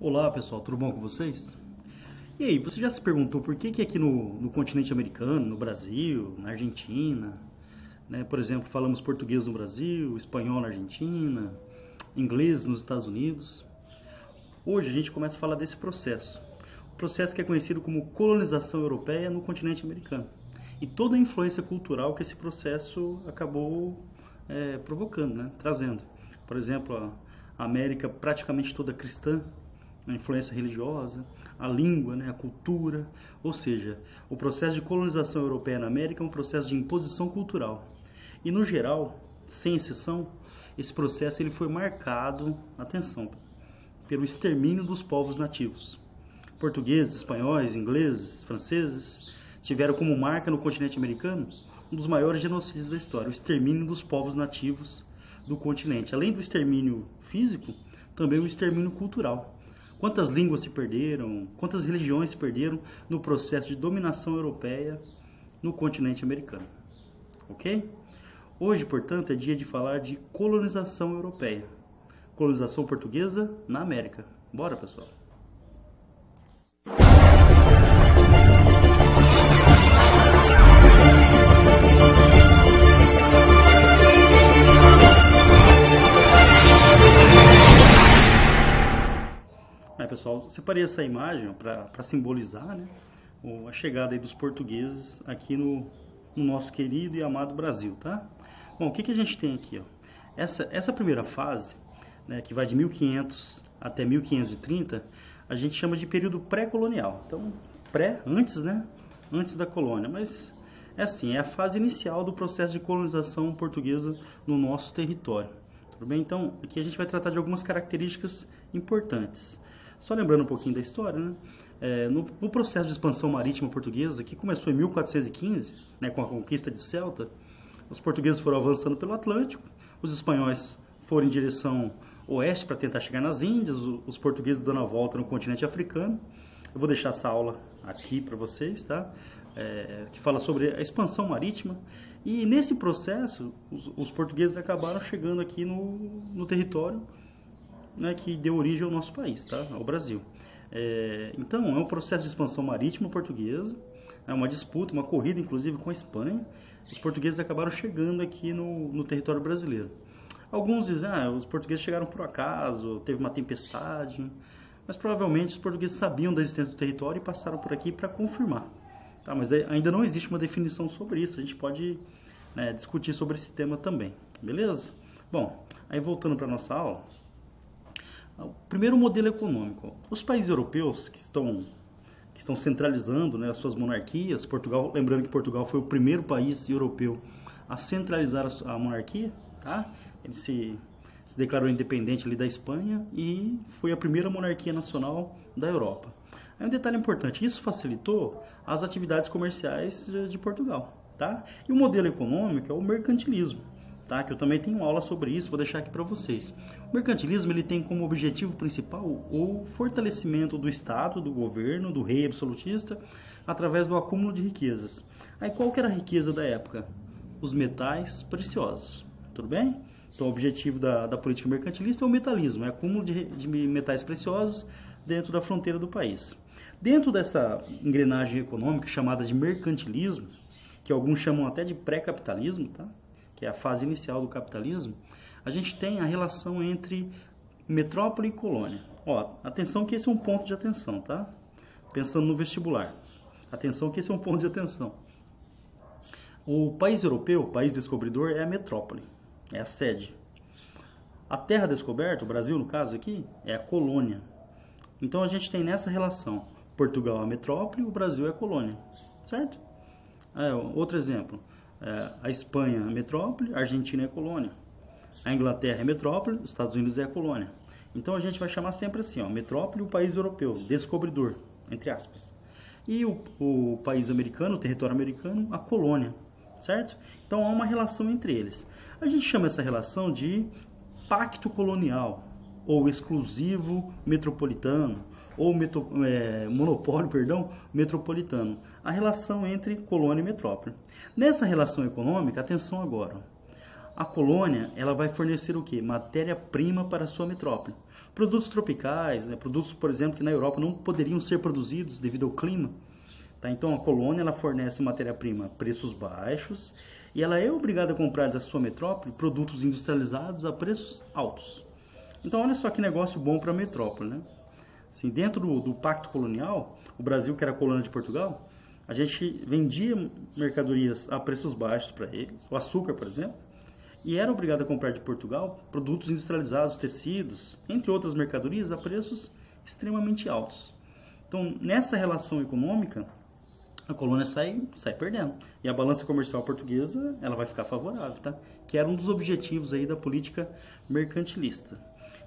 Olá pessoal, tudo bom com vocês? E aí, você já se perguntou por que, que aqui no, no continente americano, no Brasil, na Argentina, né, por exemplo, falamos português no Brasil, espanhol na Argentina, inglês nos Estados Unidos? Hoje a gente começa a falar desse processo, o processo que é conhecido como colonização europeia no continente americano e toda a influência cultural que esse processo acabou é, provocando, né, trazendo. Por exemplo, a América praticamente toda cristã, a influência religiosa, a língua, né, a cultura, ou seja, o processo de colonização europeia na América é um processo de imposição cultural. E no geral, sem exceção, esse processo ele foi marcado, atenção, pelo extermínio dos povos nativos. Portugueses, espanhóis, ingleses, franceses tiveram como marca no continente americano um dos maiores genocídios da história, o extermínio dos povos nativos do continente. Além do extermínio físico, também o extermínio cultural. Quantas línguas se perderam, quantas religiões se perderam no processo de dominação europeia no continente americano. Ok? Hoje, portanto, é dia de falar de colonização europeia. Colonização portuguesa na América. Bora, pessoal! Pessoal, separei essa imagem para simbolizar né, a chegada dos portugueses aqui no, no, nosso querido e amado Brasil, tá? Bom, o que, que a gente tem aqui? Ó? Essa, essa primeira fase, né, que vai de 1500 até 1530, a gente chama de período pré-colonial. Então, pré, antes, né? Antes da colônia, mas é assim, é a fase inicial do processo de colonização portuguesa no nosso território. Tudo bem? Então, aqui a gente vai tratar de algumas características importantes. Só lembrando um pouquinho da história, né? É, no, no, processo de expansão marítima portuguesa, que começou em 1415, né, com a conquista de Celta, os portugueses foram avançando pelo Atlântico, os espanhóis foram em direção oeste para tentar chegar nas Índias, os portugueses dando a volta no continente africano. Eu vou deixar essa aula aqui para vocês, tá? É, que fala sobre a expansão marítima. E nesse processo, os, os portugueses acabaram chegando aqui no, no território né, que deu origem ao nosso país, tá? ao Brasil. É, então, é um processo de expansão marítima portuguesa, é uma disputa, uma corrida, inclusive, com a Espanha. Os portugueses acabaram chegando aqui no, no território brasileiro. Alguns dizem, ah, os portugueses chegaram por acaso, teve uma tempestade, mas provavelmente os portugueses sabiam da existência do território e passaram por aqui para confirmar. Tá, mas ainda não existe uma definição sobre isso, a gente pode né, discutir sobre esse tema também, beleza? Bom, aí voltando para nossa aula, primeiro modelo econômico. Os países europeus que estão, que estão centralizando né, as suas monarquias, Portugal, lembrando que Portugal foi o primeiro país europeu a centralizar a, a monarquia, tá? Ele se, se declarou independente ali da Espanha e foi a primeira monarquia nacional da Europa. Aí um detalhe importante, isso facilitou as atividades comerciais de, de Portugal, tá? E o modelo econômico é o mercantilismo tá? Que eu também tenho aula sobre isso, vou deixar aqui para vocês. O mercantilismo ele tem como objetivo principal o fortalecimento do Estado, do governo, do rei absolutista, através do acúmulo de riquezas. Aí qual que era a riqueza da época? Os metais preciosos, tudo bem? Então o objetivo da, da política mercantilista é o metalismo, é acúmulo de, de metais preciosos dentro da fronteira do país. Dentro dessa engrenagem econômica chamada de mercantilismo, que alguns chamam até de pré-capitalismo, tá? que é a fase inicial do capitalismo, a gente tem a relação entre metrópole e colônia. Ó, atenção que esse é um ponto de atenção, tá? Pensando no vestibular. Atenção que esse é um ponto de atenção. O país europeu, o país descobridor, é a metrópole, é a sede. A terra descoberta, o Brasil no caso aqui, é a colônia. Então a gente tem nessa relação, Portugal é a metrópole, o Brasil é a colônia, certo? É, outro exemplo, é, a Espanha é metrópole, a Argentina é colônia. A Inglaterra é metrópole, os Estados Unidos é colônia. Então a gente vai chamar sempre assim, ó, metrópole o país europeu, descobridor, entre aspas. E o, o país americano, o território americano, a colônia, certo? Então há uma relação entre eles. A gente chama essa relação de pacto colonial ou exclusivo metropolitano ou é, monopólio, perdão, metropolitano, a relação entre colônia e metrópole. Nessa relação econômica, atenção agora, a colônia ela vai fornecer o que? Matéria-prima para a sua metrópole. Produtos tropicais, né? produtos, por exemplo, que na Europa não poderiam ser produzidos devido ao clima. Tá? Então a colônia ela fornece matéria-prima a preços baixos e ela é obrigada a comprar da sua metrópole produtos industrializados a preços altos. Então olha só que negócio bom para a metrópole. Né? Assim, dentro do, do Pacto Colonial, o Brasil, que era colônia de Portugal, a gente vendia mercadorias a preços baixos para eles, o açúcar, por exemplo, e era obrigado a comprar de Portugal produtos industrializados, tecidos, entre outras mercadorias, a preços extremamente altos. Então, nessa relação econômica, a colônia sai, sai perdendo. E a balança comercial portuguesa, ela vai ficar favorável, tá? Que era um dos objetivos aí da política mercantilista.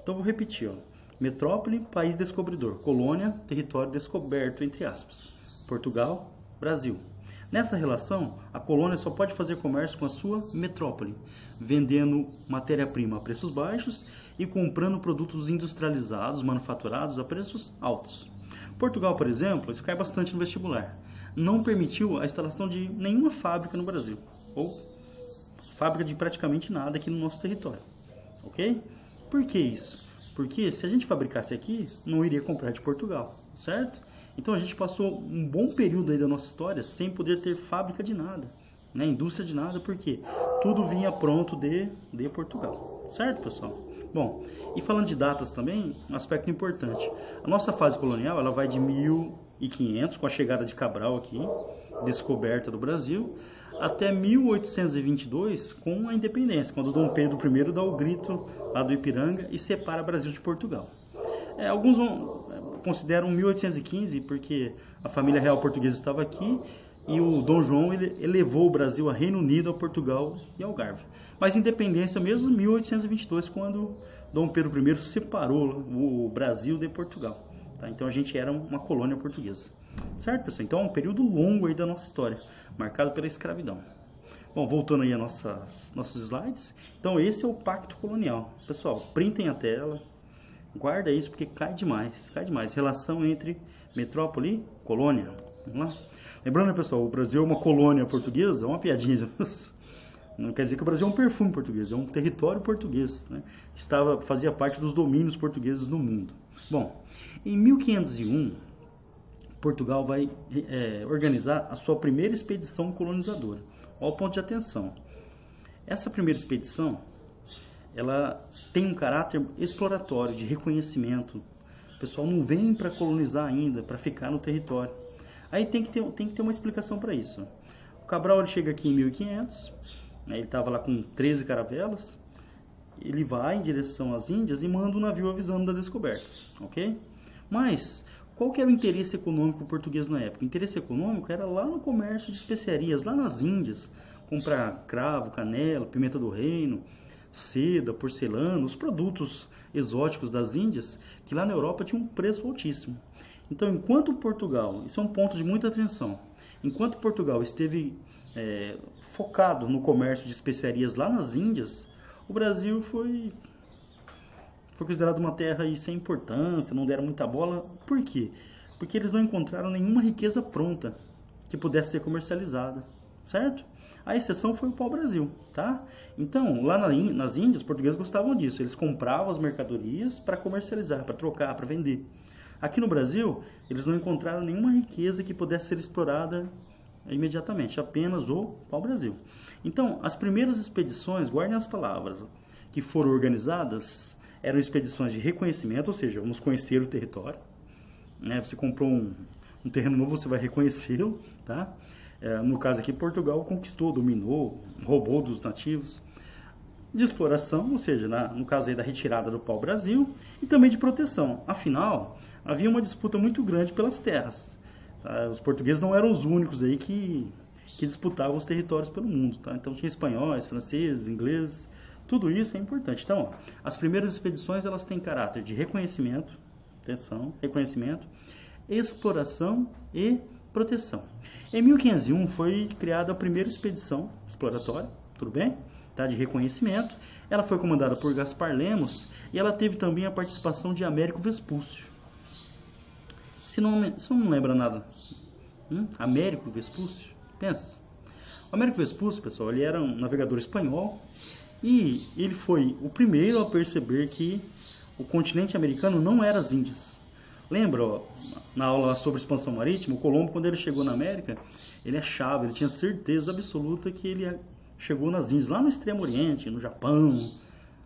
Então, vou repetir, ó. Metrópole, país descobridor. Colônia, território descoberto, entre aspas. Portugal, Brasil. Nessa relação, a colônia só pode fazer comércio com a sua metrópole, vendendo matéria-prima a preços baixos e comprando produtos industrializados, manufaturados a preços altos. Portugal, por exemplo, isso cai bastante no vestibular, não permitiu a instalação de nenhuma fábrica no Brasil, ou fábrica de praticamente nada aqui no nosso território. Ok? Por que isso? Porque se a gente fabricasse aqui, não iria comprar de Portugal, certo? Então a gente passou um bom período aí da nossa história sem poder ter fábrica de nada, né? indústria de nada, porque tudo vinha pronto de, de Portugal, certo, pessoal? Bom, e falando de datas também, um aspecto importante. A nossa fase colonial ela vai de 1500, com a chegada de Cabral aqui, descoberta do Brasil, até 1822, com a independência, quando Dom Pedro I dá o grito lá do Ipiranga e separa Brasil de Portugal. É, alguns vão, consideram 1815 porque a família real portuguesa estava aqui e o Dom João ele elevou o Brasil a Reino Unido, a Portugal e Algarve. Mas independência mesmo 1822 quando Dom Pedro I separou o Brasil de Portugal. Tá? Então a gente era uma colônia portuguesa. Certo, pessoal? Então é um período longo aí da nossa história, marcado pela escravidão. Bom, voltando aí a nossas, nossos slides. Então esse é o pacto colonial. Pessoal, printem a tela, Guarda isso porque cai demais, cai demais. Relação entre metrópole e colônia. Vamos lá? Lembrando, pessoal, o Brasil é uma colônia portuguesa, é uma piadinha. Não quer dizer que o Brasil é um perfume português, é um território português. Né? Estava, fazia parte dos domínios portugueses no mundo. Bom, em 1501, Portugal vai é, organizar a sua primeira expedição colonizadora. Olha o ponto de atenção. Essa primeira expedição ela tem um caráter exploratório, de reconhecimento. O pessoal não vem para colonizar ainda, para ficar no território. Aí tem que ter, tem que ter uma explicação para isso. O Cabral ele chega aqui em 1500, né, ele estava lá com 13 caravelas, ele vai em direção às Índias e manda um navio avisando da descoberta, ok? Mas qual que era o interesse econômico português na época? O interesse econômico era lá no comércio de especiarias, lá nas Índias, comprar cravo, canela, pimenta do reino, seda, porcelana, os produtos exóticos das Índias, que lá na Europa tinham um preço altíssimo. Então, enquanto Portugal, isso é um ponto de muita atenção, enquanto Portugal esteve é, focado no comércio de especiarias lá nas Índias, o Brasil foi, foi considerado uma terra aí sem importância, não deram muita bola. Por quê? Porque eles não encontraram nenhuma riqueza pronta que pudesse ser comercializada, certo? A exceção foi o pau-brasil, tá? Então, lá nas Índias, os portugueses gostavam disso. Eles compravam as mercadorias para comercializar, para trocar, para vender. Aqui no Brasil, eles não encontraram nenhuma riqueza que pudesse ser explorada imediatamente, apenas o pau-brasil. Então, as primeiras expedições, guardem as palavras, que foram organizadas, eram expedições de reconhecimento, ou seja, vamos conhecer o território. Né? Você comprou um, um terreno novo, você vai reconhecê-lo, tá? É, no caso aqui, Portugal conquistou, dominou, roubou dos nativos. De exploração, ou seja, na, no caso aí da retirada do pau-brasil, e também de proteção. Afinal, havia uma disputa muito grande pelas terras. Tá? Os portugueses não eram os únicos aí que, que disputavam os territórios pelo mundo. Tá? Então tinha espanhóis, franceses, ingleses, tudo isso é importante. Então, ó, as primeiras expedições elas têm caráter de reconhecimento, atenção, reconhecimento, exploração e proteção. Em 1501 foi criada a primeira expedição exploratória, tudo bem? Tá, de reconhecimento. Ela foi comandada por Gaspar Lemos e ela teve também a participação de Américo Vespúcio. Se não, se não lembra nada, hum? Américo Vespúcio, pensa. O Américo Vespúcio, pessoal, ele era um navegador espanhol E ele foi o primeiro a perceber que o continente americano não era as Índias. Lembra, ó, na aula sobre expansão marítima, o Colombo, quando ele chegou na América, ele achava, ele tinha certeza absoluta que ele chegou nas Índias, lá no Extremo Oriente, no Japão.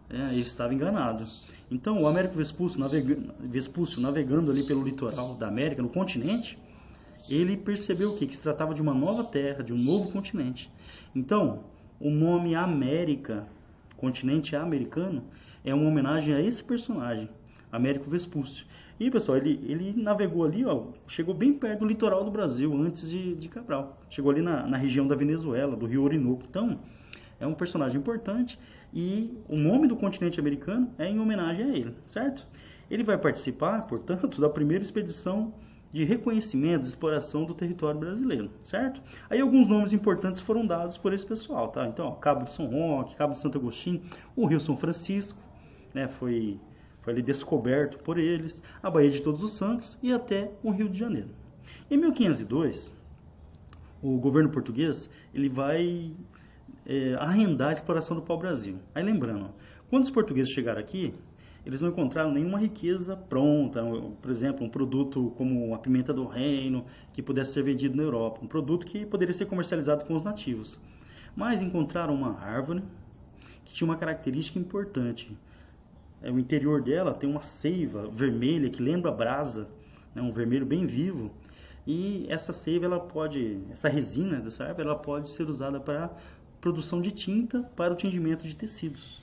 É, ele estava enganado. Então, o Américo Vespúcio, navegando, Vespúcio, navegando ali pelo litoral da América, no continente, ele percebeu o quê? Que se tratava de uma nova terra, de um novo continente. Então, o nome América, continente americano, é uma homenagem a esse personagem, Américo Vespúcio. E pessoal, ele, ele navegou ali, ó, chegou bem perto do litoral do Brasil, antes de, de Cabral. Chegou ali na, na região da Venezuela, do rio Orinoco. Então, é um personagem importante e o nome do continente americano é em homenagem a ele, certo? Ele vai participar, portanto, da primeira expedição de reconhecimento, de exploração do território brasileiro, certo? Aí alguns nomes importantes foram dados por esse pessoal, tá? Então, ó, Cabo de São Roque, Cabo de Santo Agostinho, o Rio São Francisco, né, foi foi ali descoberto por eles, a Baía de Todos os Santos e até o Rio de Janeiro. Em 1502, o governo português ele vai é, arrendar a exploração do pau-brasil. Aí lembrando, quando os portugueses chegaram aqui, eles não encontraram nenhuma riqueza pronta, por exemplo, um produto como a pimenta do reino, que pudesse ser vendido na Europa, um produto que poderia ser comercializado com os nativos. Mas encontraram uma árvore que tinha uma característica importante, o interior dela tem uma seiva vermelha que lembra brasa, né, um vermelho bem vivo. E essa seiva, ela pode, essa resina dessa árvore, ela pode ser usada para produção de tinta para o tingimento de tecidos.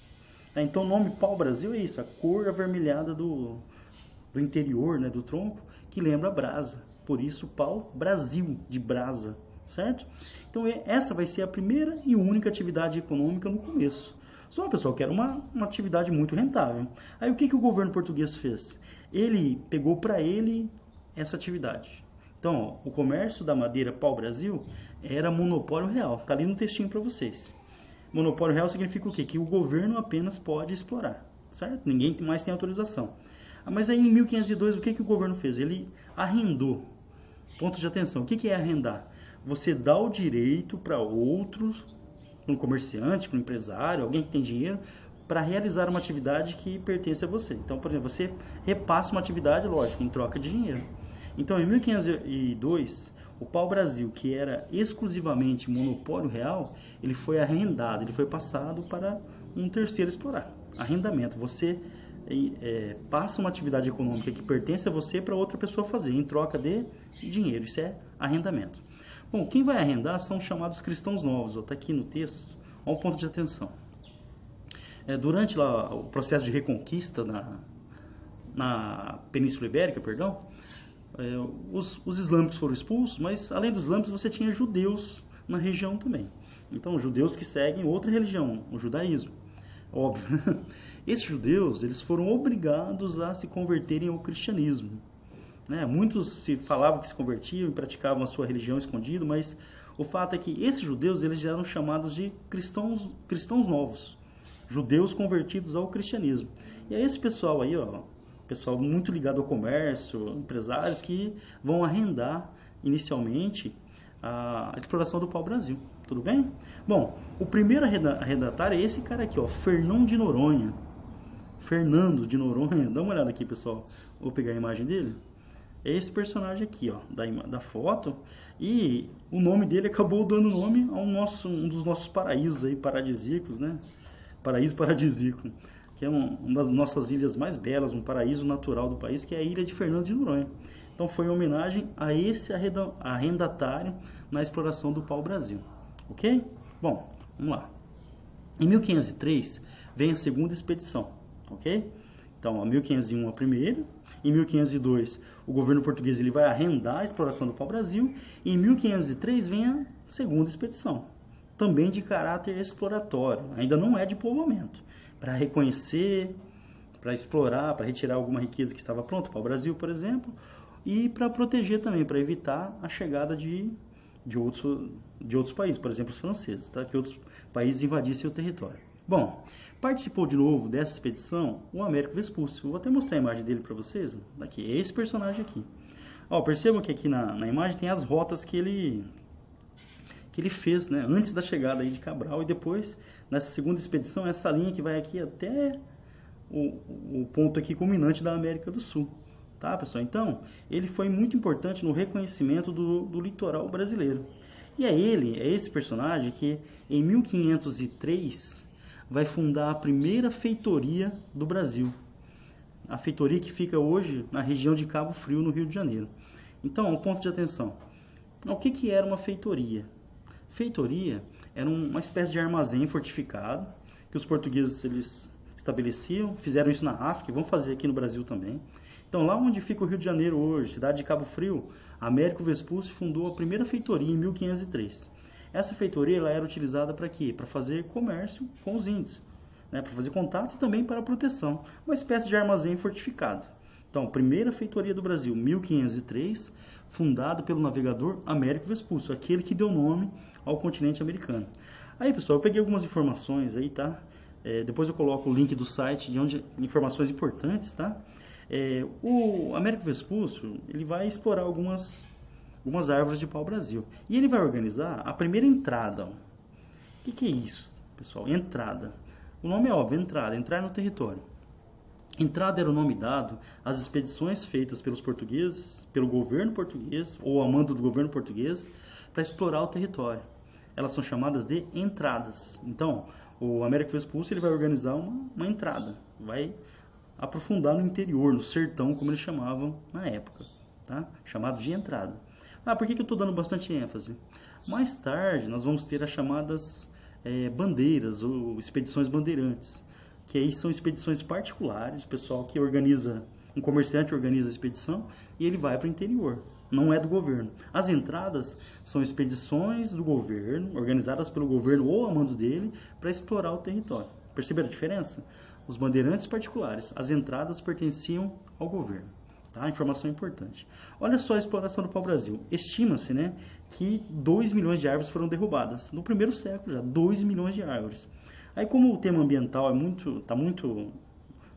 É, então o nome pau-brasil é isso, a cor avermelhada do, do interior, né, do tronco, que lembra brasa. Por isso pau-brasil, de brasa, certo? Então essa vai ser a primeira e única atividade econômica no começo. Só, pessoal, que era uma, uma atividade muito rentável. Aí o que, que o governo português fez? Ele pegou para ele essa atividade. Então, ó, o comércio da madeira pau-brasil era monopólio real. Está ali no textinho para vocês. Monopólio real significa o quê? Que o governo apenas pode explorar, certo? Ninguém mais tem autorização. Ah, mas aí em 1502 o que, que o governo fez? Ele arrendou. Ponto de atenção. O que, que é arrendar? Você dá o direito para outros para um comerciante, para um empresário, alguém que tem dinheiro, para realizar uma atividade que pertence a você. Então, por exemplo, você repassa uma atividade, lógico, em troca de dinheiro. Então, em 1502, o pau-brasil, que era exclusivamente monopólio real, ele foi arrendado, ele foi passado para um terceiro explorar. Arrendamento. Você é, passa uma atividade econômica que pertence a você para outra pessoa fazer, em troca de dinheiro. Isso é arrendamento. Bom, quem vai arrendar são chamados cristãos novos. Está aqui no texto. Olha um ponto de atenção. É, durante lá, o processo de reconquista na, na Península Ibérica, perdão, é, os, os islâmicos foram expulsos, mas além dos islâmicos você tinha judeus na região também. Então, judeus que seguem outra religião, o judaísmo. Óbvio. Esses judeus, eles foram obrigados a se converterem ao cristianismo. Né? Muitos se falavam que se convertiam e praticavam a sua religião escondido, mas o fato é que esses judeus eles eram chamados de cristãos, cristãos novos, judeus convertidos ao cristianismo. E é esse pessoal aí, ó, pessoal muito ligado ao comércio, empresários que vão arrendar inicialmente a exploração do pau-brasil. Tudo bem? Bom, o primeiro arrendatário é esse cara aqui, ó, Fernão de Noronha. Fernando de Noronha, dá uma olhada aqui, pessoal. Vou pegar a imagem dele é esse personagem aqui, ó, da, da foto. E o nome dele acabou dando nome a nosso, um dos nossos paraísos aí, paradisíacos, né? Paraíso paradisíaco, que é um, uma das nossas ilhas mais belas, um paraíso natural do país, que é a ilha de Fernando de Noronha. Então foi em homenagem a esse arrendatário na exploração do pau-brasil. Ok? Bom, vamos lá. Em 1503 vem a segunda expedição, ok? Então, a 1501 a primeira, em 1502 o governo português ele vai arrendar a exploração do pau-brasil e em 1503 vem a segunda expedição, também de caráter exploratório, ainda não é de povoamento, para reconhecer, para explorar, para retirar alguma riqueza que estava pronta para o Brasil, por exemplo, e para proteger também, para evitar a chegada de, de, outros, de outros países, por exemplo, os franceses, tá? que outros países invadissem o território. Bom, participou de novo dessa expedição o Américo Vespúcio. Vou até mostrar a imagem dele para vocês. Aqui, é esse personagem aqui. Ó, percebam que aqui na, na imagem tem as rotas que ele que ele fez, né, antes da chegada aí de Cabral e depois nessa segunda expedição, essa linha que vai aqui até o, o ponto aqui culminante da América do Sul. Tá, pessoal? Então, ele foi muito importante no reconhecimento do, do litoral brasileiro. E é ele, é esse personagem que em 1503 vai fundar a primeira feitoria do Brasil. A feitoria que fica hoje na região de Cabo Frio, no Rio de Janeiro. Então, um ponto de atenção. O que, que era uma feitoria? Feitoria era uma espécie de armazém fortificado que os portugueses eles estabeleciam, fizeram isso na África e vão fazer aqui no Brasil também. Então, lá onde fica o Rio de Janeiro hoje, cidade de Cabo Frio, Américo Vespucci fundou a primeira feitoria em 1503. Essa feitoria ela era utilizada para quê? Para fazer comércio com os índios, né? para fazer contato e também para proteção, uma espécie de armazém fortificado. Então, primeira feitoria do Brasil, 1503, fundada pelo navegador Américo Vespucci, aquele que deu nome ao continente americano. Aí, pessoal, eu peguei algumas informações aí, tá? É, depois eu coloco o link do site de onde informações importantes, tá? É, o Américo Vespucci ele vai explorar algumas algumas árvores de pau-brasil e ele vai organizar a primeira entrada. O que, que é isso, pessoal? Entrada. O nome é óbvio, entrada, entrar no território. Entrada era o nome dado às expedições feitas pelos portugueses, pelo governo português ou a mando do governo português para explorar o território. Elas são chamadas de entradas. Então, o Américo Vespucci ele vai organizar uma, uma entrada, vai aprofundar no interior, no sertão, como eles chamavam na época, tá? chamado de entrada. Ah, por que, que eu estou dando bastante ênfase? Mais tarde nós vamos ter as chamadas é, bandeiras ou expedições bandeirantes, que aí são expedições particulares, o pessoal que organiza, um comerciante organiza a expedição e ele vai para o interior, não é do governo. As entradas são expedições do governo, organizadas pelo governo ou a mando dele, para explorar o território. Perceberam a diferença? Os bandeirantes particulares, as entradas pertenciam ao governo. Tá? Informação importante. Olha só a exploração do pau-brasil. Estima-se né, que 2 milhões de árvores foram derrubadas. No primeiro século já, 2 milhões de árvores. Aí como o tema ambiental é muito, está muito,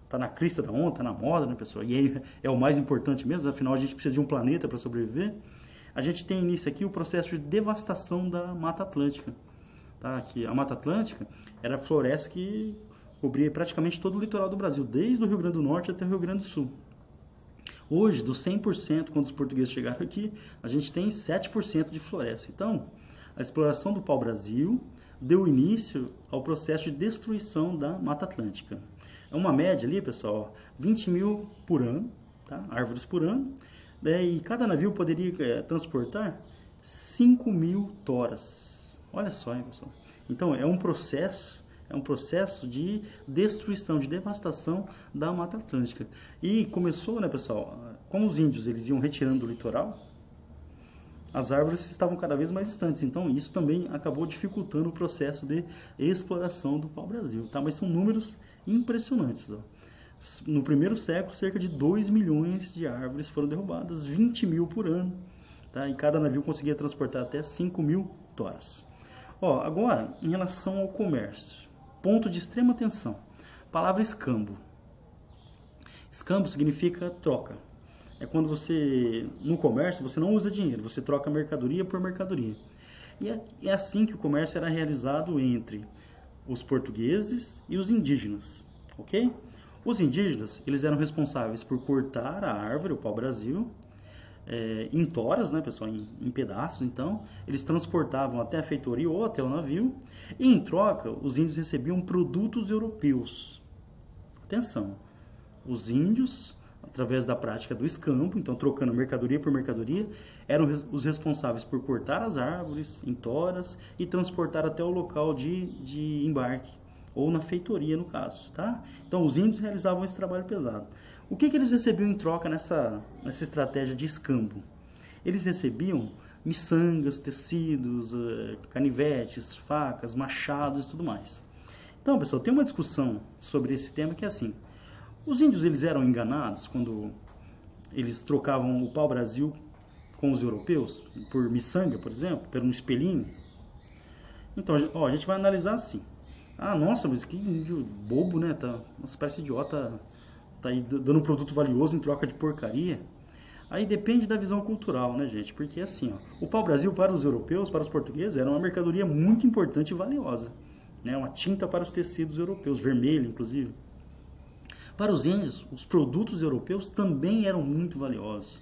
tá na crista da onda, tá na moda, né, pessoal? E aí é o mais importante mesmo, afinal a gente precisa de um planeta para sobreviver. A gente tem início aqui o processo de devastação da Mata Atlântica. Tá? Que a Mata Atlântica era a floresta que cobria praticamente todo o litoral do Brasil, desde o Rio Grande do Norte até o Rio Grande do Sul. Hoje, dos 100%, quando os portugueses chegaram aqui, a gente tem 7% de floresta. Então, a exploração do pau-brasil deu início ao processo de destruição da Mata Atlântica. É uma média ali, pessoal, 20 mil por ano, tá? árvores por ano, né? e cada navio poderia é, transportar 5 mil toras. Olha só, hein, pessoal. Então, é um processo é um processo de destruição, de devastação da Mata Atlântica. E começou, né, pessoal, como os índios eles iam retirando do litoral, as árvores estavam cada vez mais distantes. Então, isso também acabou dificultando o processo de exploração do pau-brasil. Tá? Mas são números impressionantes. Ó. No primeiro século, cerca de 2 milhões de árvores foram derrubadas, 20 mil por ano. Tá? E cada navio conseguia transportar até 5 mil toras. Ó, agora, em relação ao comércio. Ponto de extrema atenção. Palavra escambo. Escambo significa troca é quando você, no comércio, você não usa dinheiro, você troca mercadoria por mercadoria. E é, é assim que o comércio era realizado entre os portugueses e os indígenas, ok? Os indígenas, eles eram responsáveis por cortar a árvore, o pau-brasil, é, em toras, né, pessoal, em, em, pedaços, então, eles transportavam até a feitoria ou até o navio, e em troca, os índios recebiam produtos europeus. Atenção, os índios através da prática do escampo, então trocando mercadoria por mercadoria, eram os responsáveis por cortar as árvores em toras e transportar até o local de, de embarque, ou na feitoria no caso, tá? Então os índios realizavam esse trabalho pesado. O que, que eles recebiam em troca nessa, nessa estratégia de escambo? Eles recebiam miçangas, tecidos, eh, canivetes, facas, machados e tudo mais. Então, pessoal, tem uma discussão sobre esse tema que é assim: os índios eles eram enganados quando eles trocavam o pau-brasil com os europeus, por miçanga, por exemplo, por um espelhinho. Então, ó, a gente vai analisar assim. Ah, nossa, mas que índio bobo, né? Tá, nossa, parece idiota, tá aí dando um produto valioso em troca de porcaria. Aí depende da visão cultural, né, gente? Porque assim, ó, o pau-brasil para os europeus, para os portugueses, era uma mercadoria muito importante e valiosa. né, uma tinta para os tecidos europeus, vermelho inclusive. Para os índios, os produtos europeus também eram muito valiosos.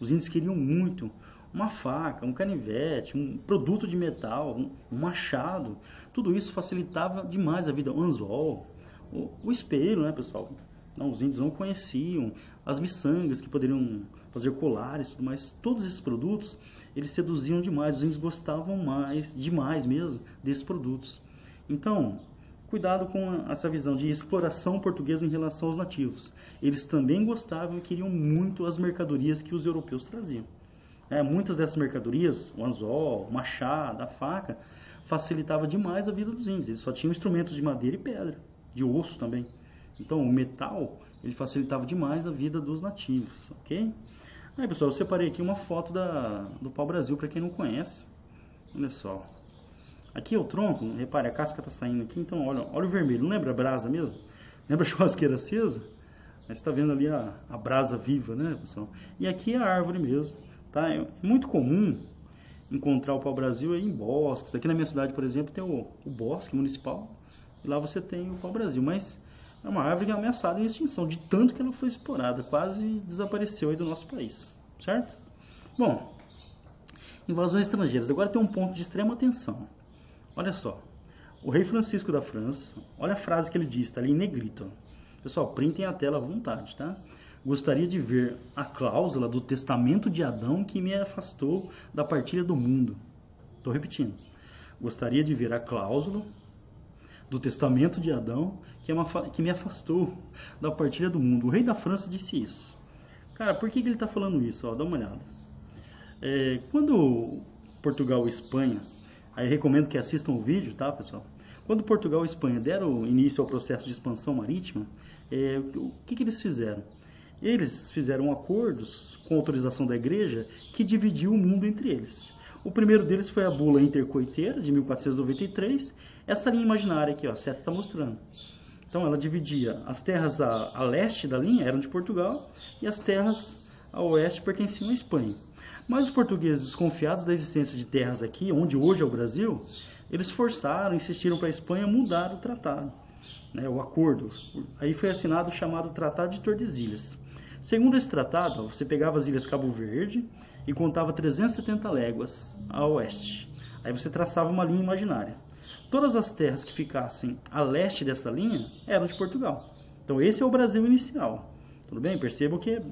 Os índios queriam muito uma faca, um canivete, um produto de metal, um, um machado. Tudo isso facilitava demais a vida. O anzol, o, o espelho, né, pessoal? Não, os índios não conheciam as miçangas que poderiam fazer colares, tudo mais. Todos esses produtos eles seduziam demais. Os índios gostavam mais, demais mesmo, desses produtos. Então, cuidado com essa visão de exploração portuguesa em relação aos nativos. Eles também gostavam e queriam muito as mercadorias que os europeus traziam. É, muitas dessas mercadorias, o anzol, o machado, a faca, facilitava demais a vida dos índios. Eles só tinham instrumentos de madeira e pedra, de osso também. Então, o metal, ele facilitava demais a vida dos nativos, ok? Aí, pessoal, eu separei aqui uma foto da, do pau-brasil, para quem não conhece. Olha só. Aqui é o tronco, repare, a casca está saindo aqui, então olha, olha o vermelho, não lembra a brasa mesmo? Lembra a churrasqueira acesa? Mas está vendo ali a, a brasa viva, né, pessoal? E aqui é a árvore mesmo. Tá? É muito comum encontrar o pau-brasil em bosques. Aqui na minha cidade, por exemplo, tem o, o bosque municipal. E lá você tem o pau-brasil. Mas é uma árvore que é ameaçada em extinção, de tanto que ela foi explorada. Quase desapareceu aí do nosso país. Certo? Bom, invasões estrangeiras. Agora tem um ponto de extrema atenção. Olha só. O rei Francisco da França, olha a frase que ele diz, está ali em negrito. Pessoal, printem a tela à vontade, tá? Gostaria de ver a cláusula do testamento de Adão que me afastou da partilha do mundo. Estou repetindo. Gostaria de ver a cláusula do testamento de Adão que, é que me afastou da partilha do mundo. O rei da França disse isso. Cara, por que, que ele está falando isso? Ó, dá uma olhada. É, quando Portugal e Espanha, aí recomendo que assistam o vídeo, tá, pessoal? Quando Portugal e Espanha deram início ao processo de expansão marítima, é, o que, que eles fizeram? Eles fizeram acordos com autorização da igreja que dividiu o mundo entre eles. O primeiro deles foi a bula intercoiteira de 1493. Essa linha imaginária aqui, ó, a seta está mostrando. Então ela dividia as terras a, a, leste da linha eram de Portugal e as terras a oeste pertenciam à Espanha. Mas os portugueses, desconfiados da existência de terras aqui, onde hoje é o Brasil, eles forçaram, insistiram para a Espanha mudar o tratado, né, o acordo. Aí foi assinado o chamado Tratado de Tordesilhas. Segundo esse tratado, você pegava as ilhas Cabo Verde e contava 370 léguas a oeste. Aí você traçava uma linha imaginária. Todas as terras que ficassem a leste dessa linha eram de Portugal. Então esse é o Brasil inicial. Tudo bem? Percebam que é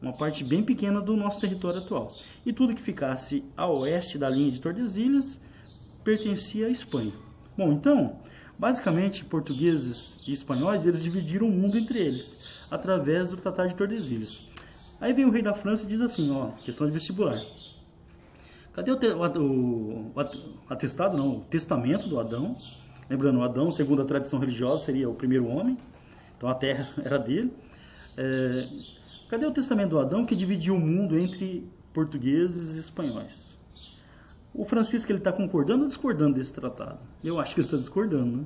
uma parte bem pequena do nosso território atual. E tudo que ficasse a oeste da linha de Tordesilhas pertencia à Espanha. Bom, então, basicamente, portugueses e espanhóis, eles dividiram o mundo entre eles através do Tratado de Tordesilhas. Aí vem o rei da França e diz assim, ó, questão de vestibular. Cadê o, o, o atestado, não, o testamento do Adão? Lembrando, Adão, segundo a tradição religiosa, seria o primeiro homem, então a terra era dele. É, cadê o testamento do Adão que dividiu o mundo entre portugueses e espanhóis? O Francisco ele está concordando ou discordando desse tratado? Eu acho que ele está discordando, né?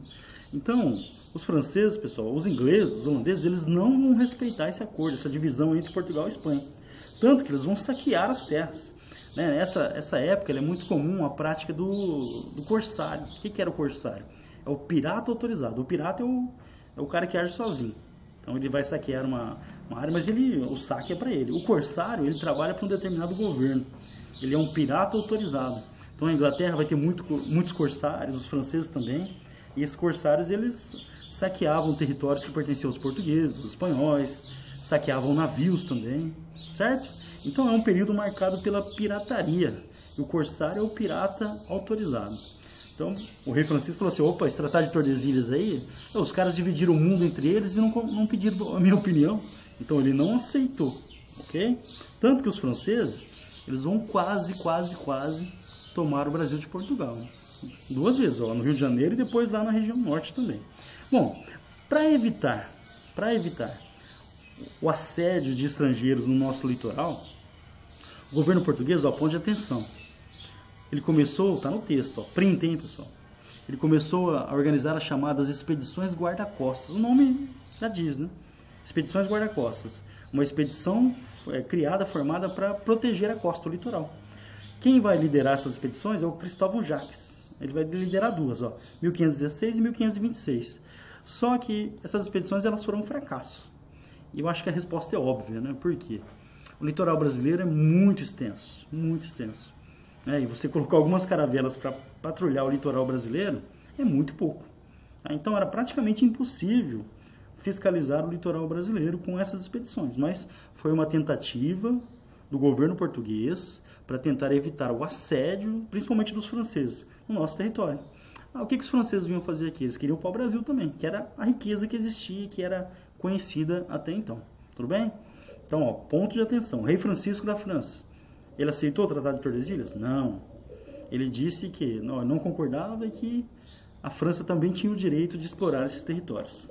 Então, os franceses, pessoal, os ingleses, os holandeses, eles não vão respeitar esse acordo, essa divisão entre Portugal e Espanha. Tanto que eles vão saquear as terras. Né? Essa, essa época é muito comum a prática do, do corsário. O que, que era o corsário? É o pirata autorizado. O pirata é o, é o cara que age sozinho. Então ele vai saquear uma, uma área, mas ele, o saque é para ele. O corsário, ele trabalha para um determinado governo. Ele é um pirata autorizado. Então a Inglaterra vai ter muito, muitos corsários, os franceses também. E esses corsários eles saqueavam territórios que pertenciam aos portugueses, aos espanhóis, saqueavam navios também, certo? Então é um período marcado pela pirataria. E o corsário é o pirata autorizado. Então o rei Francisco falou assim: opa, esse tratado de Tordesilhas aí, os caras dividiram o mundo entre eles e não, não pediram a minha opinião. Então ele não aceitou, ok? Tanto que os franceses, eles vão quase, quase, quase tomar o Brasil de Portugal. Duas vezes, ó, no Rio de Janeiro e depois lá na região norte também. Bom, para evitar, para evitar o assédio de estrangeiros no nosso litoral, o governo português, ó, ponte atenção. Ele começou, tá no texto, ó, print, hein, pessoal. Ele começou a organizar as chamadas expedições guarda-costas. O nome já diz, né? Expedições guarda-costas. Uma expedição é, criada, formada para proteger a costa, o litoral. Quem vai liderar essas expedições é o Cristóvão Jacques. Ele vai liderar duas, ó, 1516 e 1526. Só que essas expedições elas foram um fracasso. E eu acho que a resposta é óbvia, né? Por quê? O litoral brasileiro é muito extenso, muito extenso. Né? E você colocar algumas caravelas para patrulhar o litoral brasileiro é muito pouco. Tá? Então era praticamente impossível fiscalizar o litoral brasileiro com essas expedições. Mas foi uma tentativa do governo português para tentar evitar o assédio, principalmente dos franceses, no nosso território. Ah, o que, que os franceses vinham fazer aqui? Eles queriam o pau-brasil também, que era a riqueza que existia, que era conhecida até então. Tudo bem? Então, ó, ponto de atenção. Rei Francisco da França, ele aceitou o Tratado de Tordesilhas? Não. Ele disse que não, não concordava e que a França também tinha o direito de explorar esses territórios.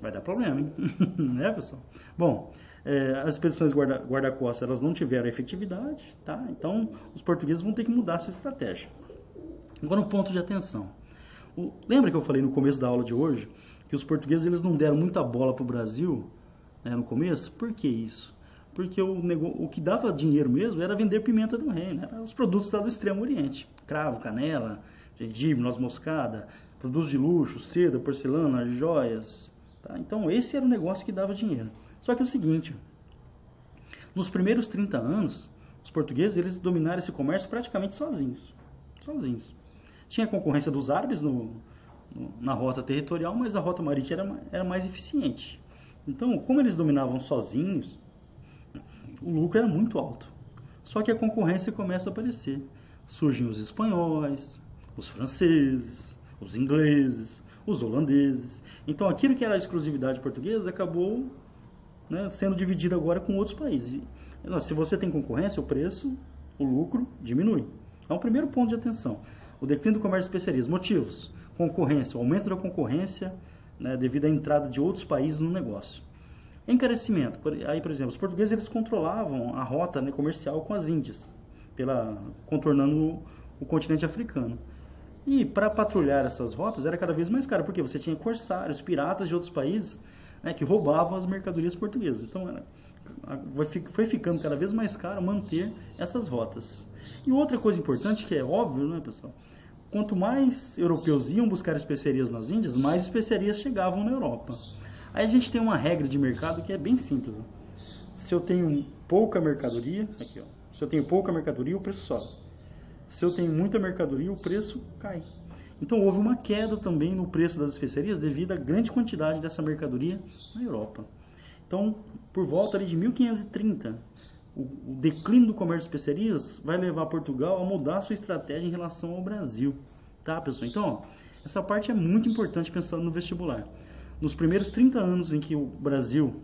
Vai dar problema, hein? né, pessoal? Bom, é, as expedições guarda-costas guarda elas não tiveram efetividade, tá? Então, os portugueses vão ter que mudar essa estratégia. Agora um ponto de atenção. O, lembra que eu falei no começo da aula de hoje que os portugueses eles não deram muita bola para o Brasil né, no começo? Por que isso? Porque o, o que dava dinheiro mesmo era vender pimenta do reino, né? os produtos lá do Extremo Oriente. Cravo, canela, gengibre, noz moscada, produtos de luxo, seda, porcelana, joias. Tá? Então esse era o negócio que dava dinheiro. Só que é o seguinte, nos primeiros 30 anos, os portugueses eles dominaram esse comércio praticamente sozinhos. Sozinhos. Tinha concorrência dos árabes no, no, na rota territorial, mas a rota marítima era, era mais eficiente. Então, como eles dominavam sozinhos, o lucro era muito alto. Só que a concorrência começa a aparecer. Surgem os espanhóis, os franceses, os ingleses, os holandeses. Então, aquilo que era a exclusividade portuguesa acabou né, sendo dividido agora com outros países. E, se você tem concorrência, o preço, o lucro diminui. É o primeiro ponto de atenção. O declínio do comércio de especiarias. Motivos: concorrência, o aumento da concorrência né, devido à entrada de outros países no negócio. Encarecimento. Aí, por exemplo, os portugueses eles controlavam a rota né, comercial com as Índias, pela, contornando o, o continente africano. E para patrulhar essas rotas era cada vez mais caro, porque você tinha corsários, piratas de outros países né, que roubavam as mercadorias portuguesas. Então era, foi ficando cada vez mais caro manter essas rotas. E outra coisa importante que é óbvio, né, pessoal? Quanto mais europeus iam buscar especiarias nas Índias, mais especiarias chegavam na Europa. Aí a gente tem uma regra de mercado que é bem simples. Se eu tenho pouca mercadoria, aqui ó, se eu tenho pouca mercadoria, o preço sobe. Se eu tenho muita mercadoria, o preço cai. Então houve uma queda também no preço das especiarias devido à grande quantidade dessa mercadoria na Europa. Então, por volta de 1530, o, declínio do comércio de especiarias vai levar Portugal a mudar sua estratégia em relação ao Brasil. Tá, pessoal? Então, ó, essa parte é muito importante pensando no vestibular. Nos primeiros 30 anos em que o Brasil,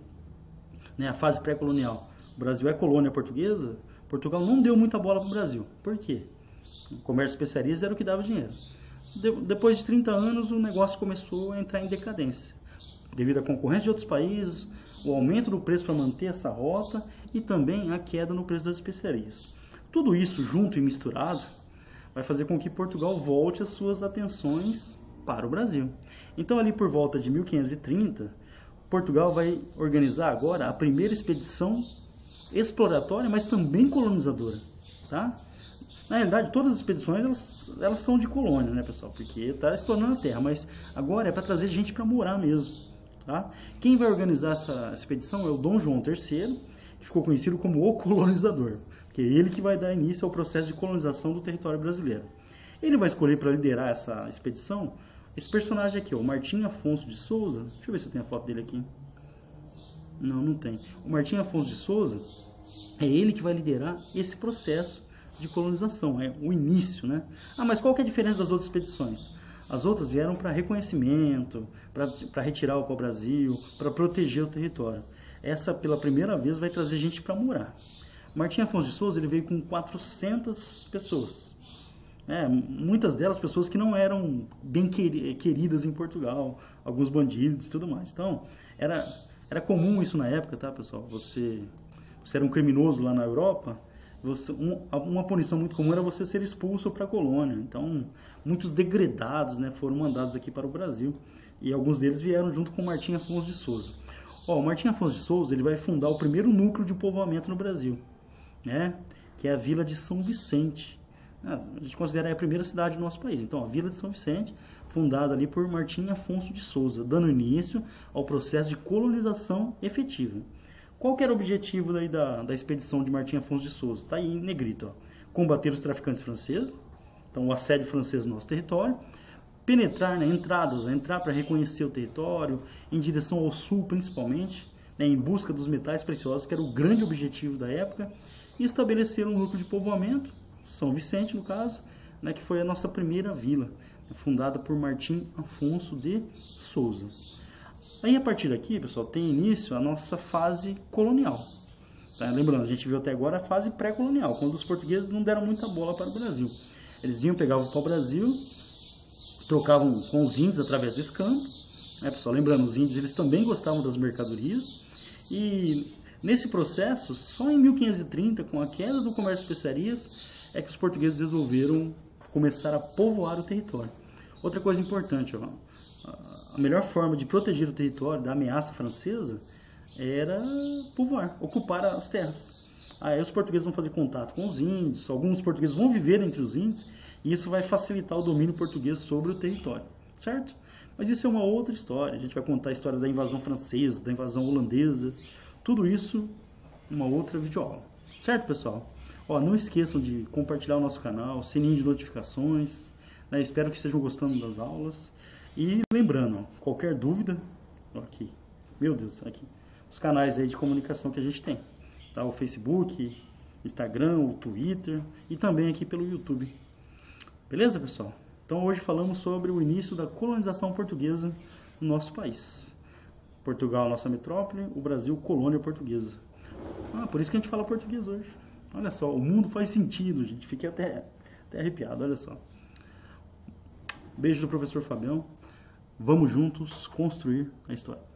né, a fase pré-colonial, o Brasil é colônia portuguesa, Portugal não deu muita bola para o Brasil. Por quê? O comércio de especiarias era o que dava dinheiro. De, depois de 30 anos, o negócio começou a entrar em decadência. Devido à concorrência de outros países, o aumento do preço para manter essa rota e também a queda no preço das especiarias. Tudo isso junto e misturado vai fazer com que Portugal volte as suas atenções para o Brasil. Então, ali por volta de 1530, Portugal vai organizar agora a primeira expedição exploratória, mas também colonizadora, tá? Na realidade, todas as expedições elas, elas são de colônia, né, pessoal? Porque está explorando a Terra, mas agora é para trazer gente para morar mesmo. Tá? Quem vai organizar essa expedição é o Dom João III, que ficou conhecido como o colonizador, que é ele que vai dar início ao processo de colonização do território brasileiro. Ele vai escolher para liderar essa expedição esse personagem aqui, o Martim Afonso de Souza. Deixa eu ver se eu tenho a foto dele aqui. Não, não tem. O Martim Afonso de Souza é ele que vai liderar esse processo de colonização, é o início, né? Ah, mas qual que é a diferença das outras expedições? As outras vieram para reconhecimento, para retirar o pau-brasil, para proteger o território. Essa, pela primeira vez, vai trazer gente para morar. Martim Afonso de Souza ele veio com 400 pessoas. É, muitas delas pessoas que não eram bem queridas em Portugal, alguns bandidos e tudo mais. Então, era, era comum isso na época, tá, pessoal? Você, você era um criminoso lá na Europa, você, um, uma punição muito comum era você ser expulso para a colônia. Então, muitos degredados né, foram mandados aqui para o Brasil. E alguns deles vieram junto com Martim Afonso de Souza. Ó, o Martim Afonso de Souza ele vai fundar o primeiro núcleo de povoamento no Brasil, né? que é a vila de São Vicente. A gente considera a primeira cidade do nosso país. Então, a Vila de São Vicente, fundada ali por Martim Afonso de Souza, dando início ao processo de colonização efetiva. Qual que era o objetivo daí da, da expedição de Martim Afonso de Souza? Está aí em negrito. Ó. Combater os traficantes franceses, então o assédio francês no nosso território, penetrar, né, entradas, entrar para reconhecer o território, em direção ao sul principalmente, né, em busca dos metais preciosos, que era o grande objetivo da época, e estabelecer um núcleo de povoamento, São Vicente no caso, né, que foi a nossa primeira vila, fundada por Martim Afonso de Souza. Aí a partir daqui, pessoal, tem início a nossa fase colonial. Tá? Lembrando, a gente viu até agora a fase pré-colonial, quando os portugueses não deram muita bola para o Brasil. Eles iam, pegavam o pau-brasil, trocavam com os índios através desse campo. Né, pessoal? Lembrando, os índios eles também gostavam das mercadorias. E nesse processo, só em 1530, com a queda do comércio de especiarias, é que os portugueses resolveram começar a povoar o território. Outra coisa importante, ó, a melhor forma de proteger o território da ameaça francesa era povoar, ocupar as terras. Aí os portugueses vão fazer contato com os índios, alguns portugueses vão viver entre os índios, e isso vai facilitar o domínio português sobre o território, certo? Mas isso é uma outra história. A gente vai contar a história da invasão francesa, da invasão holandesa, tudo isso uma outra videoaula. Certo, pessoal? Ó, não esqueçam de compartilhar o nosso canal, sininho de notificações. Né? Espero que estejam gostando das aulas. E lembrando, qualquer dúvida, aqui, meu Deus, aqui, os canais aí de comunicação que a gente tem, tá? O Facebook, Instagram, o Twitter e também aqui pelo YouTube. Beleza, pessoal? Então hoje falamos sobre o início da colonização portuguesa no nosso país. Portugal, nossa metrópole, o Brasil, colônia portuguesa. Ah, por isso que a gente fala português hoje. Olha só, o mundo faz sentido, gente. Fiquei até, até arrepiado, olha só. Beijo do professor Fabião. Vamos juntos construir a história.